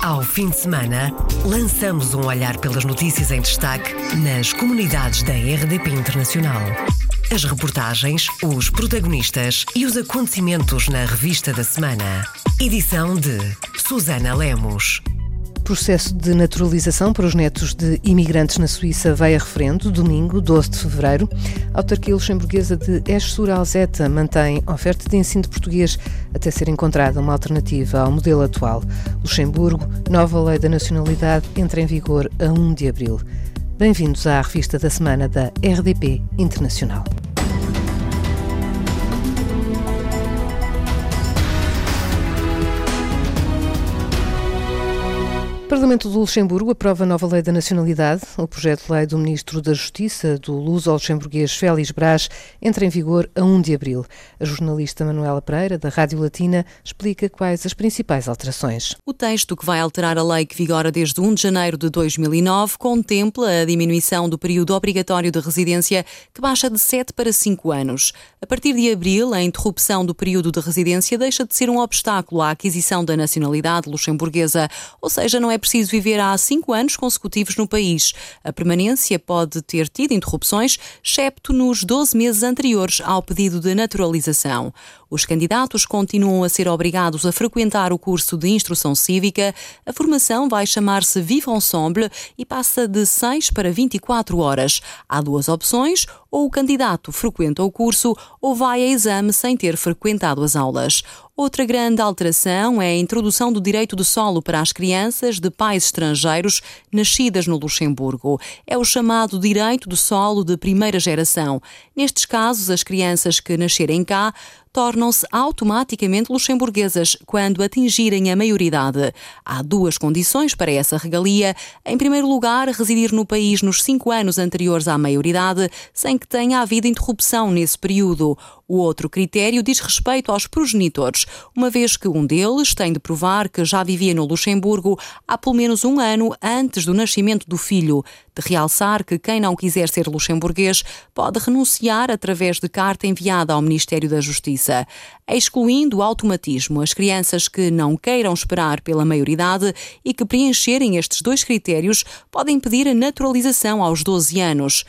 Ao fim de semana, lançamos um olhar pelas notícias em destaque nas comunidades da RDP Internacional. As reportagens, os protagonistas e os acontecimentos na revista da semana. Edição de Susana Lemos processo de naturalização para os netos de imigrantes na Suíça vai a referendo, domingo, 12 de fevereiro. A autarquia luxemburguesa de Esch-sur-Alzette mantém oferta de ensino de português até ser encontrada uma alternativa ao modelo atual. Luxemburgo, nova lei da nacionalidade entra em vigor a 1 de abril. Bem-vindos à revista da semana da RDP Internacional. O Parlamento do Luxemburgo aprova a nova lei da nacionalidade. O projeto de lei do Ministro da Justiça, do luso-luxemburguês Félix Brás, entra em vigor a 1 de abril. A jornalista Manuela Pereira, da Rádio Latina, explica quais as principais alterações. O texto que vai alterar a lei que vigora desde 1 de janeiro de 2009 contempla a diminuição do período obrigatório de residência, que baixa de 7 para 5 anos. A partir de abril, a interrupção do período de residência deixa de ser um obstáculo à aquisição da nacionalidade luxemburguesa, ou seja, não é preciso viver há cinco anos consecutivos no país. A permanência pode ter tido interrupções, excepto nos 12 meses anteriores ao pedido de naturalização. Os candidatos continuam a ser obrigados a frequentar o curso de instrução cívica. A formação vai chamar-se Vive Ensemble e passa de 6 para 24 horas. Há duas opções: ou o candidato frequenta o curso ou vai a exame sem ter frequentado as aulas. Outra grande alteração é a introdução do direito de solo para as crianças de pais estrangeiros nascidas no Luxemburgo. É o chamado direito de solo de primeira geração. Nestes casos, as crianças que nascerem cá tornam-se automaticamente luxemburguesas quando atingirem a maioridade. Há duas condições para essa regalia. Em primeiro lugar, residir no país nos cinco anos anteriores à maioridade, sem que tenha havido interrupção nesse período. O outro critério diz respeito aos progenitores, uma vez que um deles tem de provar que já vivia no Luxemburgo há pelo menos um ano antes do nascimento do filho. De realçar que quem não quiser ser luxemburguês pode renunciar através de carta enviada ao Ministério da Justiça, excluindo o automatismo as crianças que não queiram esperar pela maioridade e que preencherem estes dois critérios podem pedir a naturalização aos 12 anos.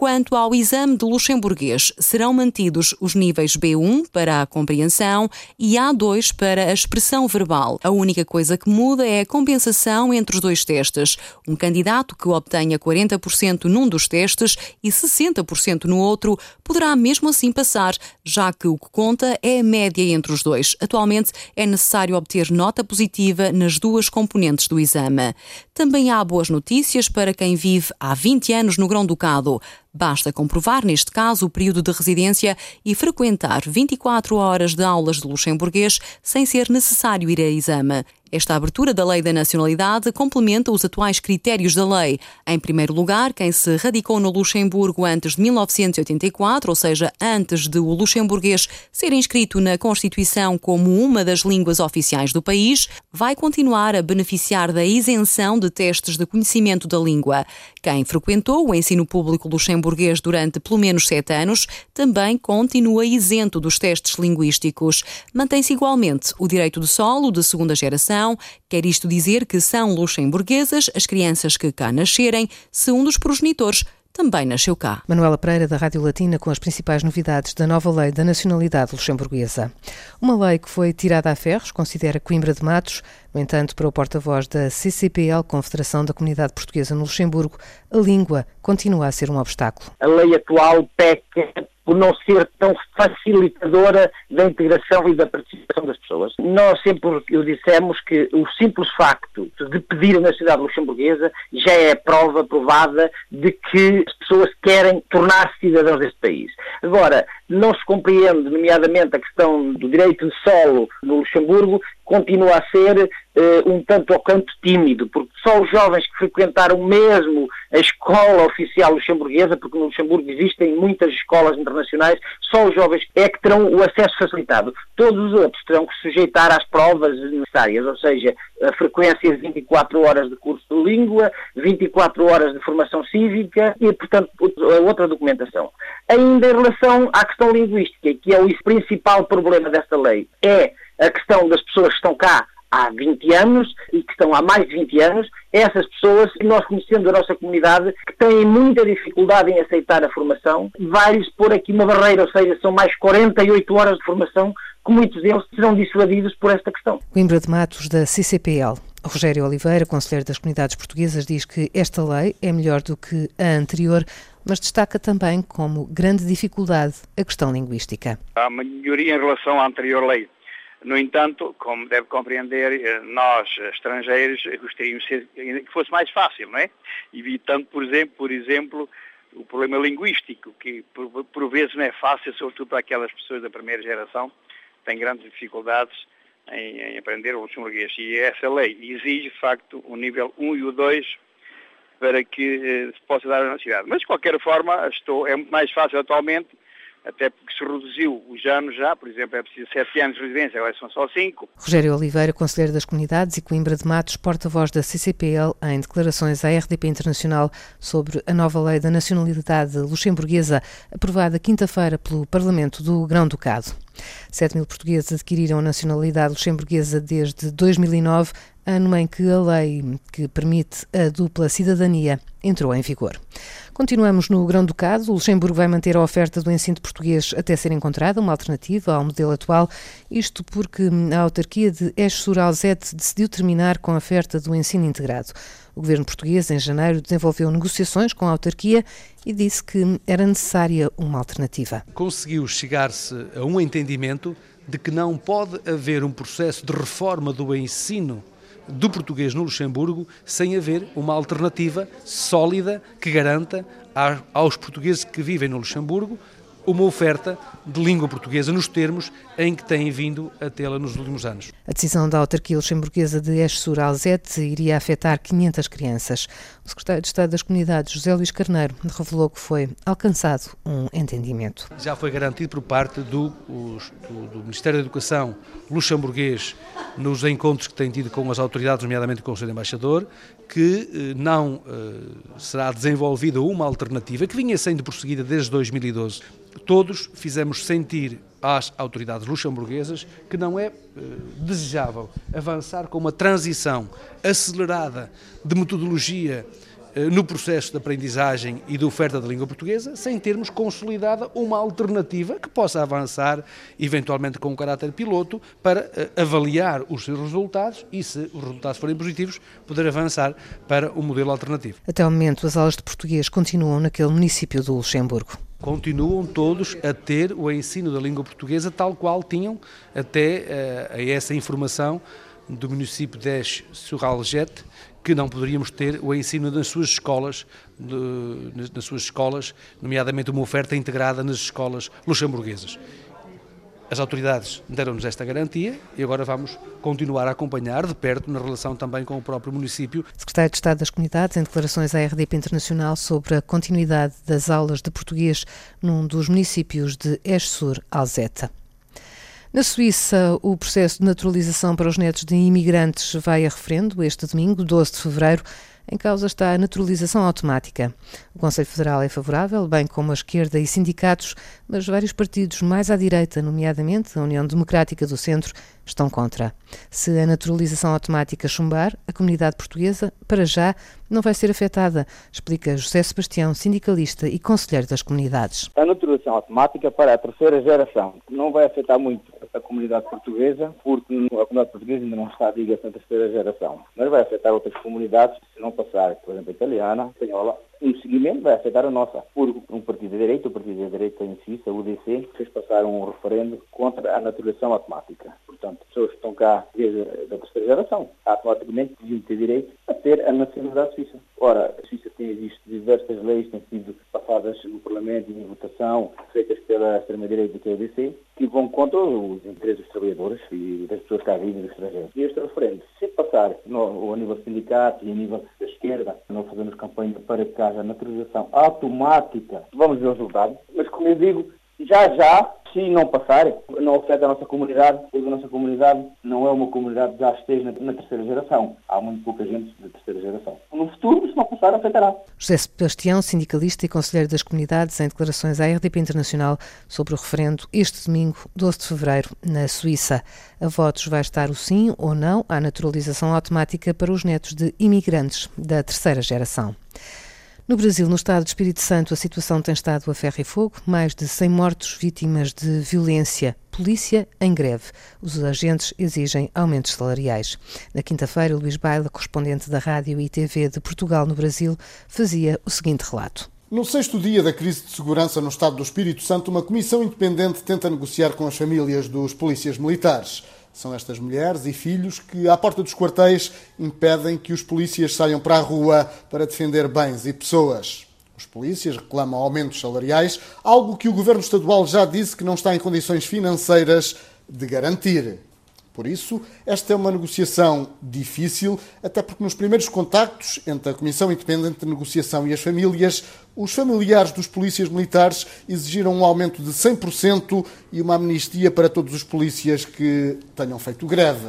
Quanto ao exame de luxemburguês, serão mantidos os níveis B1 para a compreensão e A2 para a expressão verbal. A única coisa que muda é a compensação entre os dois testes. Um candidato que obtenha 40% num dos testes e 60% no outro poderá mesmo assim passar, já que o que conta é a média entre os dois. Atualmente é necessário obter nota positiva nas duas componentes do exame. Também há boas notícias para quem vive há 20 anos no Grão-Ducado. Basta comprovar, neste caso, o período de residência e frequentar 24 horas de aulas de luxemburguês sem ser necessário ir a exame. Esta abertura da lei da nacionalidade complementa os atuais critérios da lei. Em primeiro lugar, quem se radicou no Luxemburgo antes de 1984, ou seja, antes de o luxemburguês ser inscrito na Constituição como uma das línguas oficiais do país, vai continuar a beneficiar da isenção de testes de conhecimento da língua. Quem frequentou o ensino público luxemburguês durante pelo menos sete anos também continua isento dos testes linguísticos. Mantém-se igualmente o direito de solo de segunda geração quer isto dizer que são luxemburguesas as crianças que cá nascerem, se um dos progenitores também nasceu cá. Manuela Pereira, da Rádio Latina, com as principais novidades da nova lei da nacionalidade luxemburguesa. Uma lei que foi tirada a ferros, considera Coimbra de Matos. No entanto, para o porta-voz da CCPL, Confederação da Comunidade Portuguesa no Luxemburgo, a língua continua a ser um obstáculo. A lei atual peca por não ser tão facilitadora da integração e da participação das pessoas. Nós sempre o dissemos que o simples facto de pedir a nacionalidade luxemburguesa já é prova provada de que as pessoas querem tornar-se cidadãos deste país. Agora, não se compreende, nomeadamente, a questão do direito de solo no Luxemburgo, continua a ser uh, um tanto ao canto tímido, porque só os jovens que frequentaram mesmo a escola oficial luxemburguesa, porque no Luxemburgo existem muitas escolas internacionais, só os jovens é que terão o acesso facilitado. Todos os outros terão que se sujeitar às provas necessárias, ou seja, a frequência de 24 horas de curso de língua, 24 horas de formação cívica e, portanto, outra documentação. Ainda em relação à questão linguística, que é o principal problema desta lei, é a questão das pessoas que estão cá há 20 anos e que estão há mais de 20 anos, essas pessoas, nós conhecendo a nossa comunidade, que têm muita dificuldade em aceitar a formação, vai-lhes pôr aqui uma barreira, ou seja, são mais 48 horas de formação que muitos deles serão dissuadidos por esta questão. Coimbra de Matos, da CCPL. Rogério Oliveira, conselheiro das comunidades portuguesas, diz que esta lei é melhor do que a anterior, mas destaca também como grande dificuldade a questão linguística. Há uma melhoria em relação à anterior lei. No entanto, como deve compreender, eh, nós, estrangeiros, gostaríamos que fosse mais fácil, não é? Evitando, por exemplo, por exemplo o problema linguístico, que por, por vezes não é fácil, sobretudo para aquelas pessoas da primeira geração, que têm grandes dificuldades em, em aprender o luxemburguês. E essa lei exige, de facto, o nível 1 e o 2 para que eh, se possa dar a cidade. Mas, de qualquer forma, estou, é muito mais fácil atualmente até porque se reduziu os anos já, por exemplo, é preciso sete anos de residência, agora são só cinco. Rogério Oliveira, Conselheiro das Comunidades e Coimbra de Matos, porta-voz da CCPL, em declarações à RDP Internacional sobre a nova lei da nacionalidade luxemburguesa, aprovada quinta-feira pelo Parlamento do Grão-Ducado. 7 mil portugueses adquiriram a nacionalidade luxemburguesa desde 2009, ano em que a lei que permite a dupla cidadania entrou em vigor. Continuamos no Grão-Ducado. O Luxemburgo vai manter a oferta do ensino português até ser encontrada uma alternativa ao modelo atual, isto porque a autarquia de Esch-sur-Alzette decidiu terminar com a oferta do ensino integrado. O governo português, em janeiro, desenvolveu negociações com a autarquia e disse que era necessária uma alternativa. Conseguiu chegar-se a um entendimento de que não pode haver um processo de reforma do ensino do português no Luxemburgo sem haver uma alternativa sólida que garanta aos portugueses que vivem no Luxemburgo uma oferta de língua portuguesa nos termos em que têm vindo a tê-la nos últimos anos. A decisão da autarquia luxemburguesa de Esch-sur-Alzette iria afetar 500 crianças. O secretário de Estado das Comunidades, José Luís Carneiro, revelou que foi alcançado um entendimento. Já foi garantido por parte do, do, do Ministério da Educação luxemburguês nos encontros que tem tido com as autoridades, nomeadamente com o Sr. Embaixador, que eh, não eh, será desenvolvida uma alternativa que vinha sendo prosseguida desde 2012 todos fizemos sentir às autoridades luxemburguesas que não é eh, desejável avançar com uma transição acelerada de metodologia eh, no processo de aprendizagem e de oferta da língua portuguesa, sem termos consolidada uma alternativa que possa avançar, eventualmente com um caráter piloto, para eh, avaliar os seus resultados e, se os resultados forem positivos, poder avançar para um modelo alternativo. Até o momento, as aulas de português continuam naquele município do Luxemburgo continuam todos a ter o ensino da língua portuguesa tal qual tinham até uh, essa informação do município de Esch sur Algete, que não poderíamos ter o ensino nas suas escolas, de, nas suas escolas, nomeadamente uma oferta integrada nas escolas luxemburguesas. As autoridades deram-nos esta garantia e agora vamos continuar a acompanhar de perto na relação também com o próprio município. Secretário de Estado das Comunidades, em declarações à RDP Internacional sobre a continuidade das aulas de português num dos municípios de Esch-sur-Alzette. Na Suíça, o processo de naturalização para os netos de imigrantes vai a referendo este domingo, 12 de fevereiro. Em causa está a naturalização automática. O Conselho Federal é favorável, bem como a esquerda e sindicatos, mas vários partidos mais à direita, nomeadamente a União Democrática do Centro, estão contra. Se a naturalização automática chumbar, a comunidade portuguesa, para já, não vai ser afetada, explica José Sebastião, sindicalista e conselheiro das comunidades. A naturalização automática para a terceira geração não vai afetar muito a comunidade portuguesa, porque a comunidade portuguesa ainda não está, diga-se, na terceira geração. Mas vai afetar outras comunidades, se não passar, por exemplo, a italiana, a espanhola, um seguimento vai afetar a nossa. Porque um partido de direita, o partido de direita em Suíça, o UDC, fez passar um referendo contra a naturalização automática. Portanto, pessoas que estão cá desde a terceira geração, automaticamente deviam ter direito a ter a nacionalidade suíça. Ora, a Suíça tem visto diversas leis que têm sido passadas no Parlamento e em votação, feitas pela extrema-direita do TDC, que vão contra os interesses dos trabalhadores e das pessoas que cá vivem dos estrangeiros. E este referendo, se passar no, a nível sindicato e a nível esquerda, não fazemos campanha para que haja naturalização automática, vamos ver os resultados, mas como eu digo, já já Se não passar, não afeta a nossa comunidade, porque a nossa comunidade não é uma comunidade já esteja na, na terceira geração. Há muito pouca gente da terceira geração. No futuro, se não passar, afetará. José Sebastião, sindicalista e conselheiro das comunidades, em declarações à RDP Internacional sobre o referendo este domingo, 12 de fevereiro, na Suíça. A votos vai estar o sim ou não à naturalização automática para os netos de imigrantes da terceira geração. No Brasil, no estado de Espírito Santo, a situação tem estado a ferro e fogo. Mais de 100 mortos vítimas de violência. Polícia em greve. Os agentes exigem aumentos salariais. Na quinta-feira, Luís Baila, correspondente da Rádio e TV de Portugal no Brasil, fazia o seguinte relato. No sexto dia da crise de segurança no Estado do Espírito Santo, uma comissão independente tenta negociar com as famílias dos polícias militares. São estas mulheres e filhos que, à porta dos quartéis, impedem que os polícias saiam para a rua para defender bens e pessoas. Os polícias reclamam aumentos salariais, algo que o governo estadual já disse que não está em condições financeiras de garantir. Por isso, esta é uma negociação difícil, até porque nos primeiros contactos entre a Comissão Independente de Negociação e as famílias, os familiares dos polícias militares exigiram um aumento de 100% e uma amnistia para todos os polícias que tenham feito greve.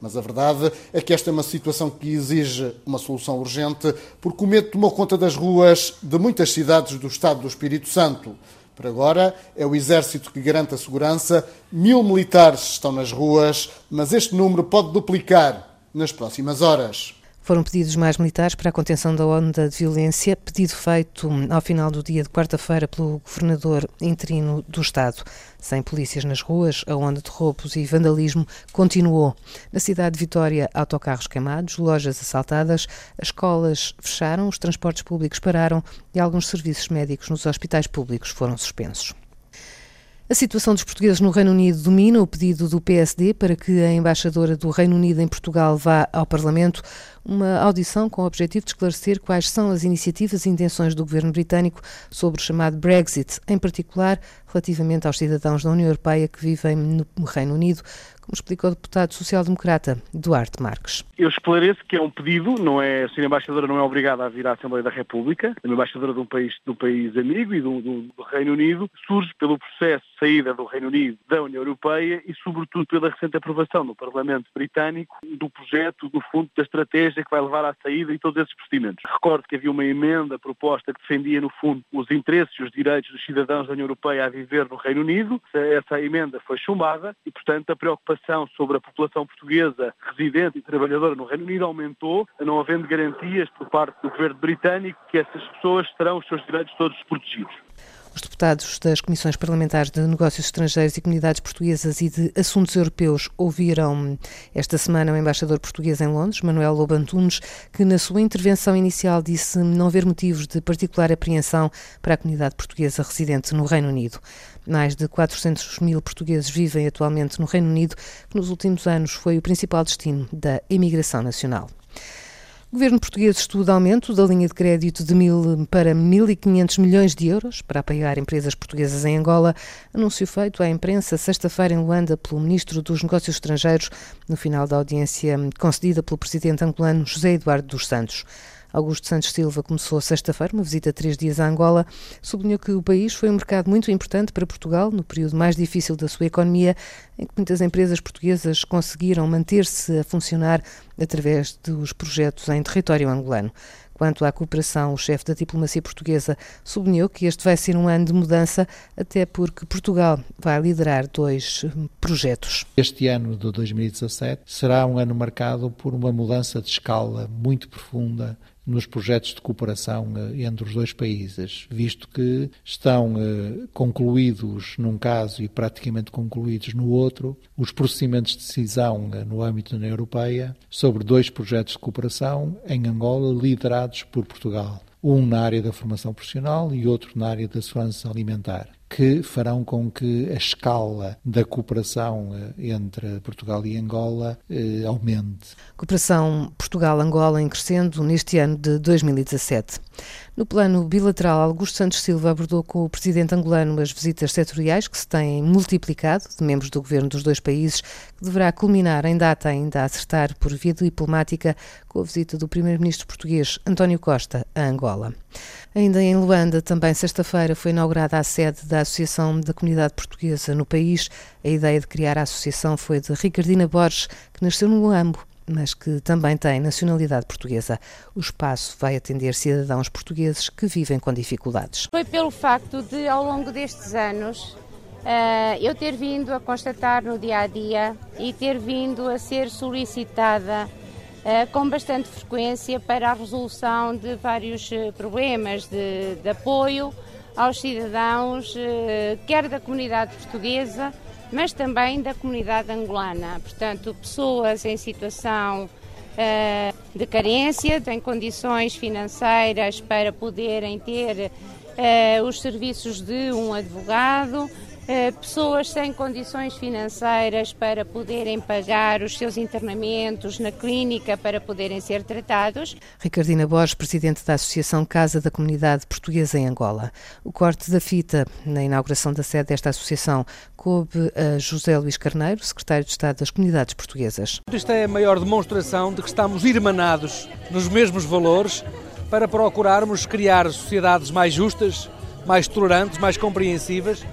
Mas a verdade é que esta é uma situação que exige uma solução urgente, porque o medo tomou conta das ruas de muitas cidades do Estado do Espírito Santo. Por agora, é o Exército que garante a segurança. Mil militares estão nas ruas, mas este número pode duplicar nas próximas horas. Foram pedidos mais militares para a contenção da onda de violência, pedido feito ao final do dia de quarta-feira pelo governador interino do Estado. Sem polícias nas ruas, a onda de roubos e vandalismo continuou. Na cidade de Vitória, autocarros queimados, lojas assaltadas, as escolas fecharam, os transportes públicos pararam e alguns serviços médicos nos hospitais públicos foram suspensos. A situação dos portugueses no Reino Unido domina o pedido do PSD para que a embaixadora do Reino Unido em Portugal vá ao Parlamento, uma audição com o objetivo de esclarecer quais são as iniciativas e intenções do governo britânico sobre o chamado Brexit, em particular relativamente aos cidadãos da União Europeia que vivem no Reino Unido, como explicou o deputado social-democrata Duarte Marques. Eu esclareço que é um pedido, não é, a senhora embaixadora não é obrigada a vir à Assembleia da República, uma embaixadora de um país, de um país amigo e do, do, do Reino Unido, surge pelo processo de saída do Reino Unido da União Europeia e sobretudo pela recente aprovação no Parlamento Britânico do projeto, do fundo da estratégia que vai levar à saída e todos esses procedimentos. Recordo que havia uma emenda proposta que defendia, no fundo, os interesses e os direitos dos cidadãos da União Europeia a viver no Reino Unido. Essa emenda foi chumbada e, portanto, a preocupação sobre a população portuguesa residente e trabalhadora no Reino Unido aumentou, não havendo garantias por parte do governo britânico que essas pessoas terão os seus direitos todos protegidos. Os deputados das Comissões Parlamentares de Negócios Estrangeiros e Comunidades Portuguesas e de Assuntos Europeus ouviram esta semana o embaixador português em Londres, Manuel Lobantunes, que na sua intervenção inicial disse não haver motivos de particular apreensão para a comunidade portuguesa residente no Reino Unido. Mais de 400 mil portugueses vivem atualmente no Reino Unido, que nos últimos anos foi o principal destino da imigração nacional. O governo português estuda aumento da linha de crédito de mil para 1.500 milhões de euros para apoiar empresas portuguesas em Angola. Anúncio feito à imprensa sexta-feira em Luanda pelo ministro dos Negócios Estrangeiros, no final da audiência concedida pelo presidente angolano José Eduardo dos Santos. Augusto Santos Silva começou sexta-feira uma visita de três dias a Angola. Sublinhou que o país foi um mercado muito importante para Portugal no período mais difícil da sua economia, em que muitas empresas portuguesas conseguiram manter-se a funcionar através dos projetos em território angolano. Quanto à cooperação, o chefe da diplomacia portuguesa sublinhou que este vai ser um ano de mudança, até porque Portugal vai liderar dois hum, projetos. Este ano de 2017 será um ano marcado por uma mudança de escala muito profunda nos projetos de cooperação eh, entre os dois países, visto que estão eh, concluídos num caso e praticamente concluídos no outro os procedimentos de decisão eh, no âmbito da União Europeia sobre dois projetos de cooperação em Angola liderados por Portugal. Um na área da formação profissional e outro na área da segurança alimentar que farão com que a escala da cooperação eh, entre Portugal e Angola eh, aumente. Cooperação Portugal-Angola em crescendo neste ano de 2017. No plano bilateral, Augusto Santos Silva abordou com o presidente angolano as visitas setoriais que se têm multiplicado de membros do governo dos dois países, que deverá culminar em data ainda a acertar por via diplomática com a visita do primeiro-ministro português António Costa a Angola. Ainda em Luanda, também sexta-feira, foi inaugurada a sede da Associação da Comunidade Portuguesa no país. A ideia de criar a associação foi de Ricardina Borges, que nasceu no Ambo, mas que também tem nacionalidade portuguesa. O espaço vai atender cidadãos portugueses que vivem com dificuldades. Foi pelo facto de, ao longo destes anos, uh, eu ter vindo a constatar no dia a dia e ter vindo a ser solicitada uh, com bastante frequência para a resolução de vários uh, problemas de, de, apoio aos cidadãos, quer da comunidade portuguesa, mas também da comunidade angolana. Portanto, pessoas em situação de carência, têm condições financeiras para poderem ter os serviços de um advogado, eh, pessoas sem condições financeiras para poderem pagar os seus internamentos na clínica para poderem ser tratados. Ricardina Borges, presidente da Associação Casa da Comunidade Portuguesa em Angola. O corte da fita na inauguração da sede desta associação coube a José Luís Carneiro, secretário de Estado das Comunidades Portuguesas. Isto é a maior demonstração de que estamos irmanados nos mesmos valores para procurarmos criar sociedades mais justas, mais tolerantes, mais compreensivas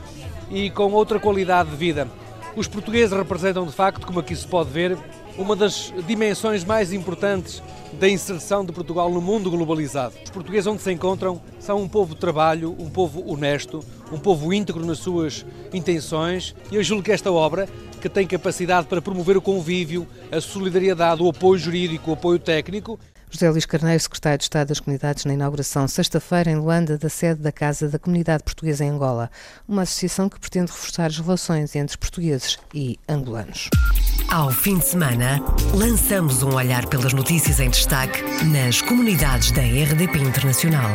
e com outra qualidade de vida. Os portugueses representam, de facto, como aqui se pode ver, uma das dimensões mais importantes da inserção de Portugal no mundo globalizado. Os portugueses onde se encontram são um povo de trabalho, um povo honesto, um povo íntegro nas suas intenções e eu julgo que esta obra, que tem capacidade para promover o convívio, a solidariedade, o apoio jurídico, o apoio técnico, José Luís Carneiro, secretário de Estado das Comunidades, na inauguração sexta-feira em Luanda da sede da Casa da Comunidade Portuguesa em Angola, uma associação que pretende reforçar as relações entre portugueses e angolanos. Ao fim de semana, lançamos um olhar pelas notícias em destaque nas comunidades da RDP Internacional.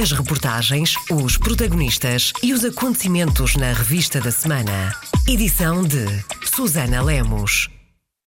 As reportagens, os protagonistas e os acontecimentos na revista da semana. Edição de Susana Lemos.